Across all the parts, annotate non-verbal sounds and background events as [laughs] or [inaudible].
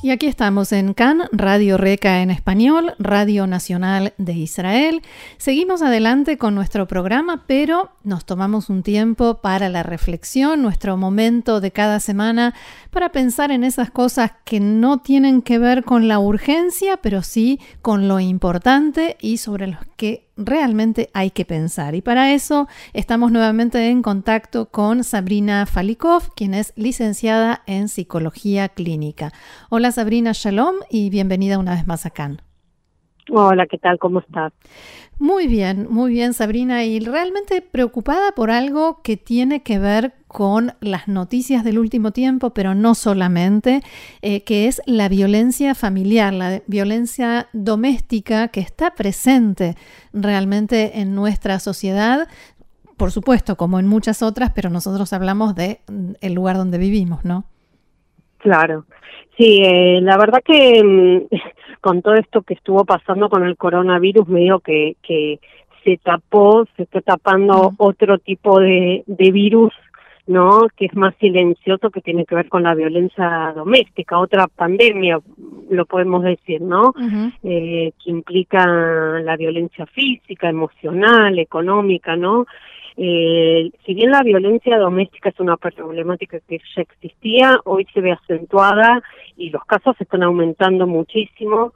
Y aquí estamos en CAN, Radio Reca en español, Radio Nacional de Israel. Seguimos adelante con nuestro programa, pero nos tomamos un tiempo para la reflexión, nuestro momento de cada semana para pensar en esas cosas que no tienen que ver con la urgencia, pero sí con lo importante y sobre los que realmente hay que pensar. Y para eso estamos nuevamente en contacto con Sabrina Falikov, quien es licenciada en psicología clínica. Hola Sabrina, shalom y bienvenida una vez más a Cannes. Hola, ¿qué tal? ¿Cómo estás? Muy bien, muy bien, Sabrina, y realmente preocupada por algo que tiene que ver con las noticias del último tiempo, pero no solamente, eh, que es la violencia familiar, la violencia doméstica que está presente realmente en nuestra sociedad, por supuesto, como en muchas otras, pero nosotros hablamos de mm, el lugar donde vivimos, ¿no? Claro, sí, eh, la verdad que mm, [laughs] con todo esto que estuvo pasando con el coronavirus, medio que, que se tapó, se está tapando otro tipo de, de virus, ¿no? Que es más silencioso, que tiene que ver con la violencia doméstica, otra pandemia, lo podemos decir, ¿no? eh, que implica la violencia física, emocional, económica, ¿no? Eh, si bien la violencia doméstica es una problemática que ya existía, hoy se ve acentuada y los casos están aumentando muchísimo.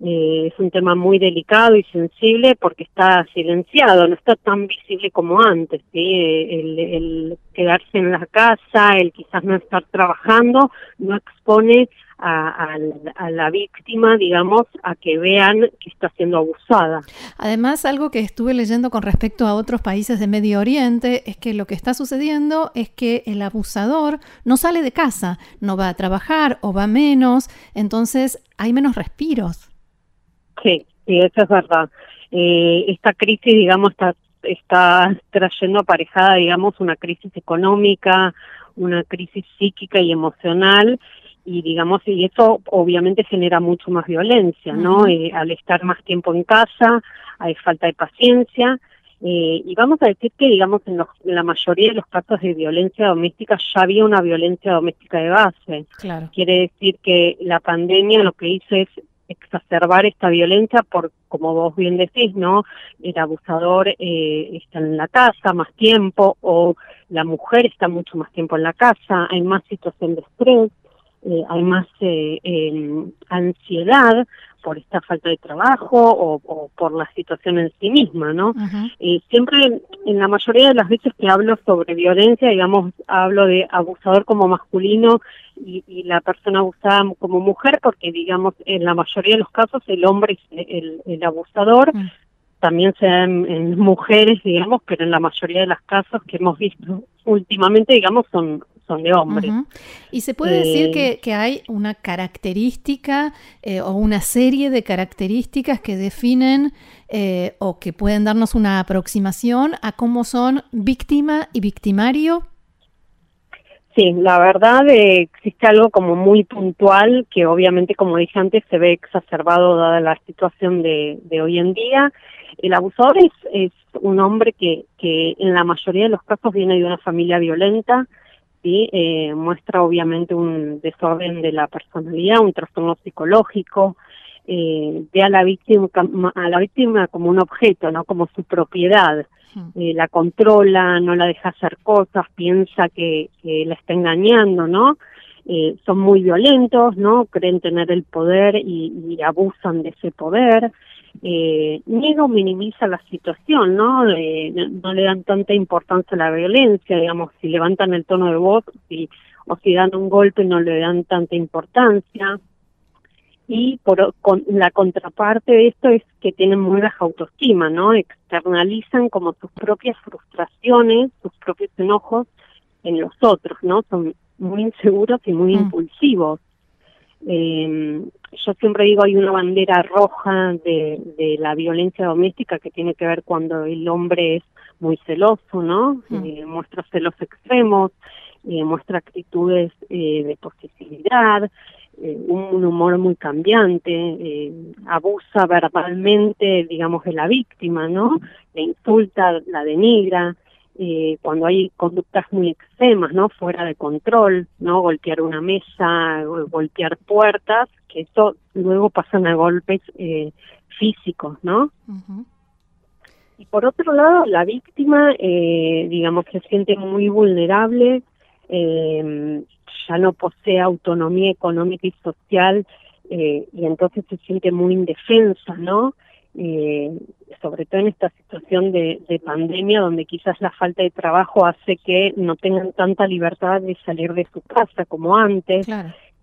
Eh, es un tema muy delicado y sensible porque está silenciado, no está tan visible como antes. ¿sí? El, el quedarse en la casa, el quizás no estar trabajando, no expone a, la víctima, digamos, a que vean que está siendo abusada. Además, algo que estuve leyendo con respecto a otros países de Medio Oriente es que lo que está sucediendo es que el abusador no sale de casa, no va a trabajar o va menos, entonces hay menos respiros. Sí, sí, eso es verdad. Eh, esta crisis, digamos, está, está trayendo aparejada, digamos, una crisis económica, una crisis psíquica y emocional y digamos y eso obviamente genera mucho más violencia no eh, al estar más tiempo en casa hay falta de paciencia eh, y vamos a decir que digamos en, la mayoría de los casos de violencia doméstica ya había una violencia doméstica de base. Claro. quiere decir que la pandemia lo que hizo es exacerbar esta violencia por como vos bien decís no el abusador eh, está en la casa más tiempo o la mujer está mucho más tiempo en la casa hay más situación de estrés eh, hay más eh, ansiedad por esta falta de trabajo o, por la situación en sí misma, ¿no? y siempre, en la mayoría de las veces que hablo sobre violencia, digamos, hablo de abusador como masculino y, la persona abusada como mujer, porque, digamos, en la mayoría de los casos el hombre es el, abusador, mm. también se da en, mujeres, digamos, pero en la mayoría de los casos que hemos visto últimamente, digamos, son son de hombres. ¿Y se puede decir que, que, hay una característica eh, o una serie de características que definen eh, o que pueden darnos una aproximación a cómo son víctima y victimario? Sí, la verdad eh, existe algo como muy puntual que obviamente, como dije antes, se ve exacerbado dada la situación de, de hoy en día. El abusador es, es un hombre que, que en la mayoría de los casos viene de una familia violenta, ¿sí? Eh, muestra obviamente un desorden de la personalidad, un trastorno psicológico, eh, ve a la víctima a la víctima como un objeto, no como su propiedad, eh, la controla, no la deja hacer cosas, piensa que, que la está engañando, ¿no? Eh, son muy violentos, ¿no? Creen tener el poder y, y abusan de ese poder eh, niega o minimiza la situación, ¿no? no le dan tanta importancia a la violencia, digamos, si levantan el tono de voz si, o si dan un golpe no le dan tanta importancia. Y por con, la contraparte de esto es que tienen muy baja autoestima, ¿no? Externalizan como sus propias frustraciones, sus propios enojos en los otros, ¿no? Son muy inseguros y muy mm. impulsivos. Eh, yo siempre digo hay una bandera roja de, de, la violencia doméstica que tiene que ver cuando el hombre es muy celoso, ¿no? Mm. Eh, muestra celos extremos, eh, muestra actitudes eh, de posesividad, eh, un humor muy cambiante, abusa verbalmente, digamos, de la víctima, ¿no? Le insulta, la denigra, eh, cuando hay conductas muy extremas, ¿no? Fuera de control, ¿no? Golpear una mesa, golpear puertas, que eso luego pasan a golpes eh, físicos, ¿no? Y por otro lado, la víctima, eh, digamos, se siente muy vulnerable, eh, ya no posee autonomía económica y social eh, y entonces se siente muy indefensa, ¿no? Eh, sobre todo en esta situación de, de, pandemia donde quizás la falta de trabajo hace que no tengan tanta libertad de salir de su casa como antes.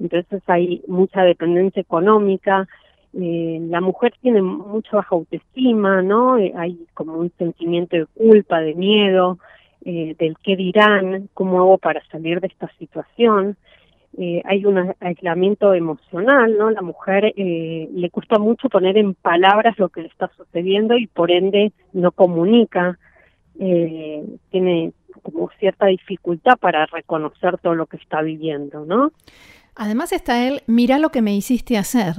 Entonces hay mucha dependencia económica. Eh, la mujer tiene mucha baja autoestima, ¿no? Eh, hay como un sentimiento de culpa, de miedo eh, del qué dirán, cómo hago para salir de esta situación. Hay un aislamiento emocional, ¿no? La mujer le cuesta mucho poner en palabras lo que le está sucediendo y por ende no comunica, tiene como cierta dificultad para reconocer todo lo que está viviendo, ¿no? Además está él, mira lo que me hiciste hacer.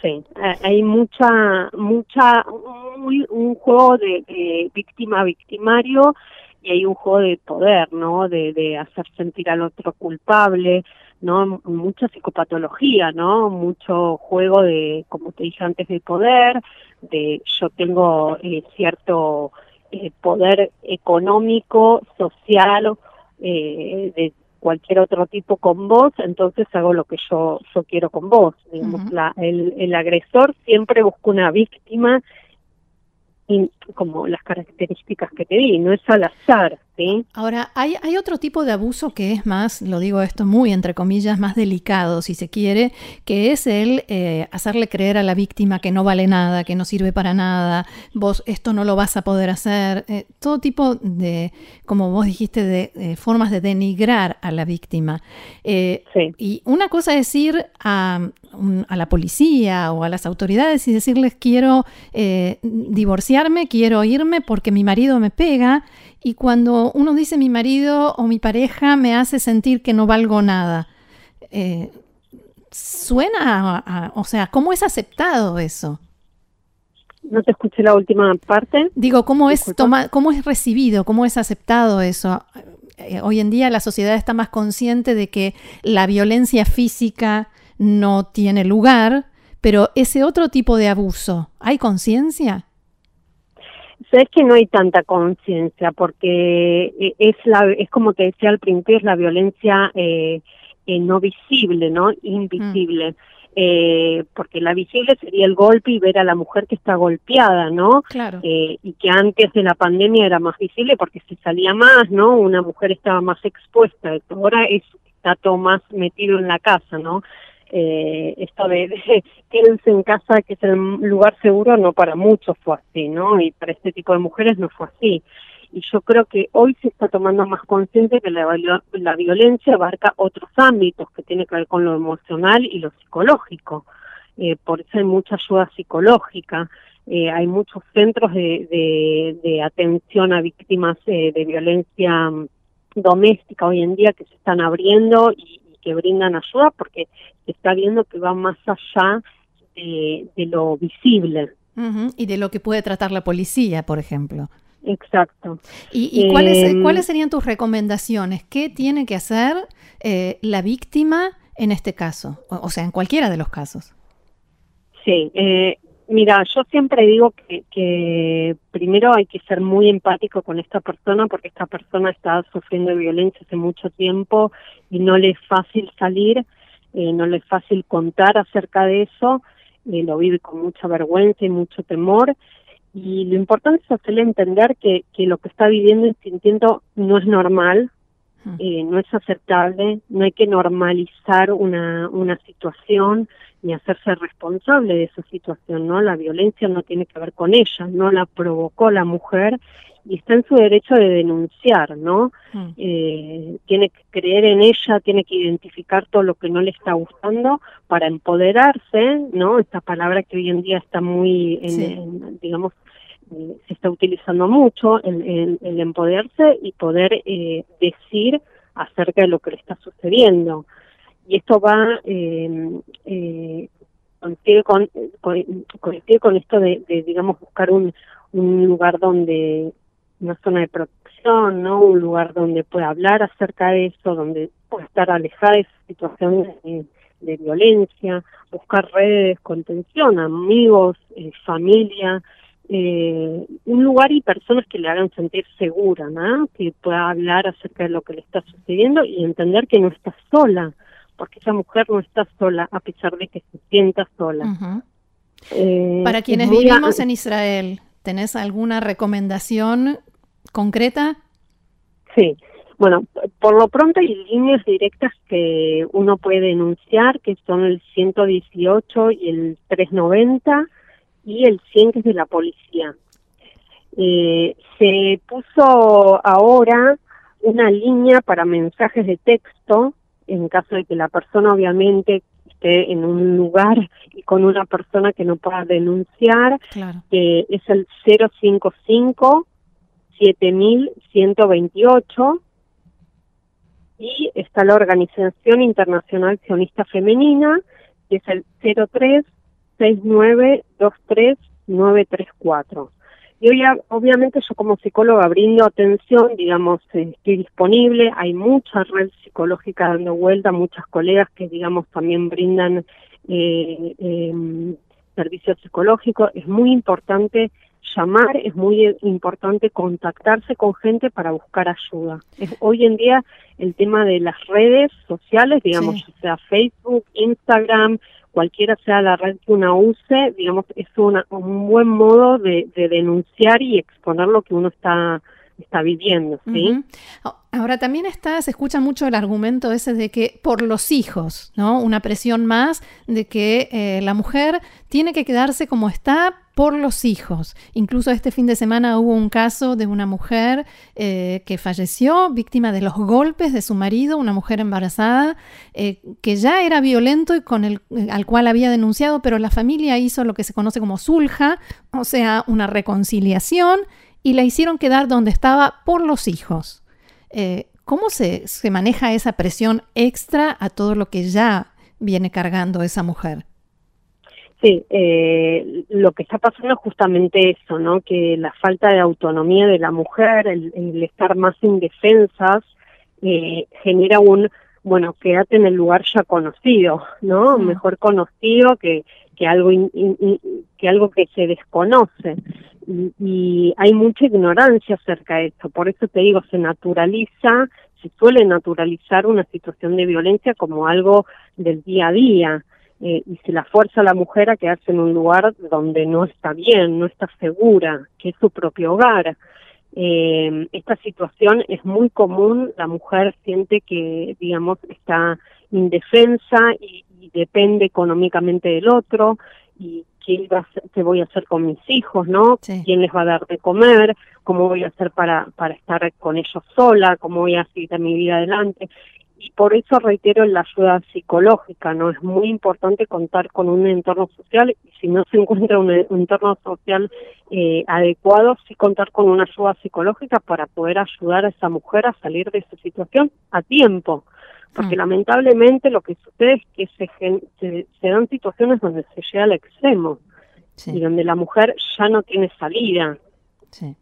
Sí, hay mucha, mucha, un, juego de, de víctima-victimario y hay un juego de poder, ¿no? De, de hacer sentir al otro culpable, ¿no? Mucha psicopatología, ¿no? Mucho juego de, como te dije antes, de poder, de yo tengo eh, cierto eh, poder económico, social, eh, de cualquier otro tipo con vos, entonces hago lo que yo, yo quiero con vos. Digamos, la, el, el agresor siempre busca una víctima y como las características que te di, no es al azar, ¿sí? Ahora, hay, hay otro tipo de abuso que es más, lo digo esto muy entre comillas, más delicado, si se quiere, que es el eh, hacerle creer a la víctima que no vale nada, que no sirve para nada, vos esto no lo vas a poder hacer, eh, todo tipo de, como vos dijiste, de eh, formas de denigrar a la víctima. sí. Y una cosa es ir a, a la policía o a las autoridades y decirles quiero divorciar quiero irme porque mi marido me pega y cuando uno dice mi marido o mi pareja me hace sentir que no valgo nada. Eh, suena, o sea, ¿cómo es aceptado eso? No te escuché la última parte. Digo, ¿cómo es, toma, ¿cómo es recibido? ¿Cómo es aceptado eso? Eh, hoy en día la sociedad está más consciente de que la violencia física no tiene lugar, pero ese otro tipo de abuso, ¿hay conciencia? Sabes que no hay tanta conciencia porque eh, es la es como te decía al principio es la violencia eh, eh, no visible, no invisible. Mm. Eh, porque la visible sería el golpe y ver a la mujer que está golpeada, ¿no? Claro. Eh, y que antes de la pandemia era más visible porque se salía más, ¿no? Una mujer estaba más expuesta. Ahora es, está todo más metido en la casa, ¿no? Eh, esto de, de, [laughs] quédense en casa, que es el lugar seguro, no para muchos fue así, ¿no? Y para este tipo de mujeres no fue así. Y yo creo que hoy se está tomando más consciente que la, la violencia abarca otros ámbitos que tiene que ver con lo emocional y lo psicológico. Eh, por eso hay mucha ayuda psicológica. Eh, hay muchos centros de, de, de atención a víctimas eh, de violencia mm, doméstica hoy en día que se están abriendo y, que brindan ayuda porque se está viendo que va más allá de, de lo visible. Uh -huh. Y de lo que puede tratar la policía, por ejemplo. Exacto. ¿Y, y cuáles, eh, cuáles serían tus recomendaciones? ¿Qué tiene que hacer eh, la víctima en este caso? O, o, sea, en cualquiera de los casos. Sí, eh, Mira, yo siempre digo que, que, primero hay que ser muy empático con esta persona porque esta persona está sufriendo violencia hace mucho tiempo y no le es fácil salir, eh, no le es fácil contar acerca de eso, eh, lo vive con mucha vergüenza y mucho temor. Y lo importante es hacerle entender que, que lo que está viviendo y sintiendo no es normal, eh, no es aceptable, no hay que normalizar una, una situación ni hacerse responsable de esa situación, ¿no? La violencia no tiene que ver con ella, no la provocó la mujer y está en su derecho de denunciar, ¿no? Mm. Eh, tiene que creer en ella, tiene que identificar todo lo que no le está gustando para empoderarse, ¿no? Esta palabra que hoy en día está muy, en, sí. en, digamos, eh, se está utilizando mucho, el, el, el empoderarse y poder eh, decir acerca de lo que le está sucediendo. y esto va eh, eh, coincide con, con esto de, digamos digamos buscar un, un lugar donde una zona de protección no un lugar donde pueda hablar acerca de eso donde pueda estar alejada de esa situación de, violencia buscar redes contención amigos eh, familia eh, un lugar y personas que le hagan sentir segura, ¿no? que pueda hablar acerca de lo que le está sucediendo y entender que no está sola, porque esa mujer no está sola a pesar de que se sienta sola. Eh, Para quienes vivimos en Israel, ¿tenés alguna recomendación concreta? Sí, bueno, por lo pronto hay líneas directas que uno puede denunciar, que son el 118 y el 390 y el 100 que es de la policía. Eh, se puso ahora una línea para mensajes de texto en caso de que la persona obviamente esté en un lugar y con una persona que no pueda denunciar, que es el 055 7128 y está la Organización Internacional Sionista Femenina, que es el 03 6923-934. Y hoy, obviamente, yo como psicóloga brindo atención, digamos, eh, estoy disponible, hay mucha red psicológica dando vuelta, muchas colegas que, digamos, también brindan eh, eh, servicios psicológicos. Es muy importante llamar, es muy importante contactarse con gente para buscar ayuda. Es, hoy en día el tema de las redes sociales, digamos, sea Facebook, Instagram, cualquiera sea la red que uno use, digamos, es una, un buen modo de, denunciar y exponer lo que uno está, está viviendo, ¿sí? Ahora también está, se escucha mucho el argumento ese de que por los hijos, ¿no? Una presión más de que eh, la mujer tiene que quedarse como está por los hijos. Incluso este fin de semana hubo un caso de una mujer eh, que falleció víctima de los golpes de su marido, una mujer embarazada, eh, que ya era violento y con el, al cual había denunciado, pero la familia hizo lo que se conoce como sulja, o sea, una reconciliación, y la hicieron quedar donde estaba por los hijos. ¿Cómo se, se maneja esa presión extra a todo lo que ya viene cargando esa mujer? Sí, eh, lo que está pasando es justamente eso, ¿no? Que la falta de autonomía de la mujer, el, estar más indefensas, eh, genera un, bueno, quédate en el lugar ya conocido, ¿no? Mejor conocido que, que algo que algo que se desconoce. Y, y, hay mucha ignorancia acerca de esto, por eso te digo, se naturaliza, se suele naturalizar una situación de violencia como algo del día a día. Eh, y se la fuerza a la mujer a quedarse en un lugar donde no está bien, no está segura, que es su propio hogar. Eh, esta situación es muy común, la mujer siente que, digamos, está indefensa y, depende económicamente del otro y qué, qué voy a hacer con mis hijos, ¿no? ¿Quién les va a dar de comer? ¿Cómo voy a hacer para, para estar con ellos sola? ¿Cómo voy a seguir mi vida adelante? y por eso reitero la ayuda psicológica, ¿no? Es muy importante contar con un entorno social y si no se [laughs] encuentra un, entorno social eh, adecuado, sí contar con una ayuda psicológica para poder ayudar a esa mujer a salir de esa situación a tiempo. Porque mm. lamentablemente lo que sucede es que se, se, dan situaciones donde se llega al extremo y donde la mujer ya no tiene salida,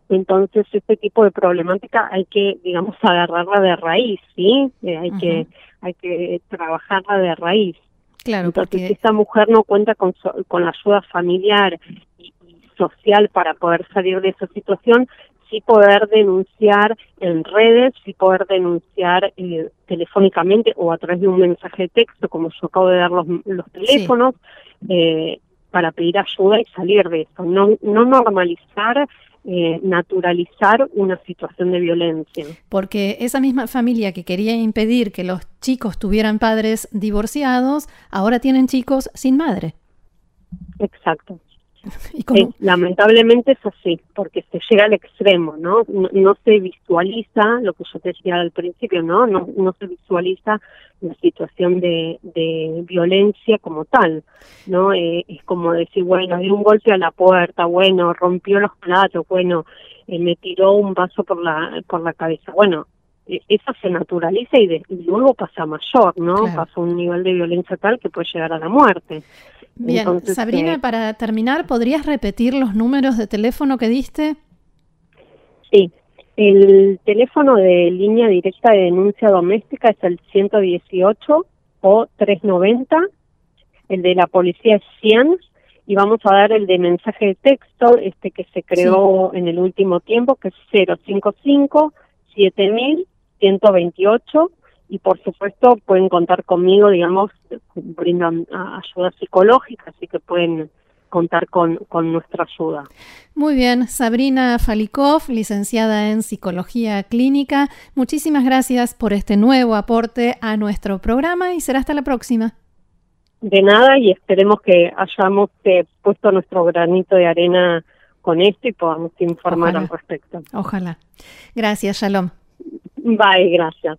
entonces, este tipo de problemática hay que, digamos, agarrarla de raíz, ¿sí? Eh, hay que hay que trabajarla de raíz. Claro, Entonces, porque... esta mujer no cuenta con, con la ayuda familiar y, social para poder salir de esa situación, sí poder denunciar en redes, sí poder denunciar eh, telefónicamente o a través de un mensaje de texto, como yo acabo de dar los, los teléfonos, eh, para pedir ayuda y salir de eso. No, no normalizar eh, naturalizar una situación de violencia. Porque esa misma familia que quería impedir que los chicos tuvieran padres divorciados, ahora tienen chicos sin madre. Exacto. [laughs] Eh, lamentablemente es así, porque se llega al extremo, ¿no? ¿no? se visualiza lo que yo te decía al principio, ¿no? No, no se visualiza la situación de, de violencia como tal, ¿no? Eh, es como decir, bueno, dio un golpe a la puerta, bueno, rompió los platos, bueno, eh, me tiró un vaso por la, por la cabeza. Bueno, eh, eso se naturaliza y, luego pasa mayor, ¿no? Pasa a un nivel de violencia tal que puede llegar a la muerte. Bien, Sabrina, eh, para terminar, ¿podrías repetir los números de teléfono que diste? Sí, el teléfono de línea directa de denuncia doméstica es el 118 o 390, el de la policía es 100 y vamos a dar el de mensaje de texto, este que se creó en el último tiempo, que es 055 7000 128 y por supuesto pueden contar conmigo, digamos, brindan ayuda psicológica, así que pueden contar con, con nuestra ayuda. Muy bien, Sabrina Falikov, licenciada en Psicología Clínica, muchísimas gracias por este nuevo aporte a nuestro programa y será hasta la próxima. De nada y esperemos que hayamos eh, puesto nuestro granito de arena con esto y podamos informar al respecto. Ojalá. Gracias, Shalom. Bye, gracias.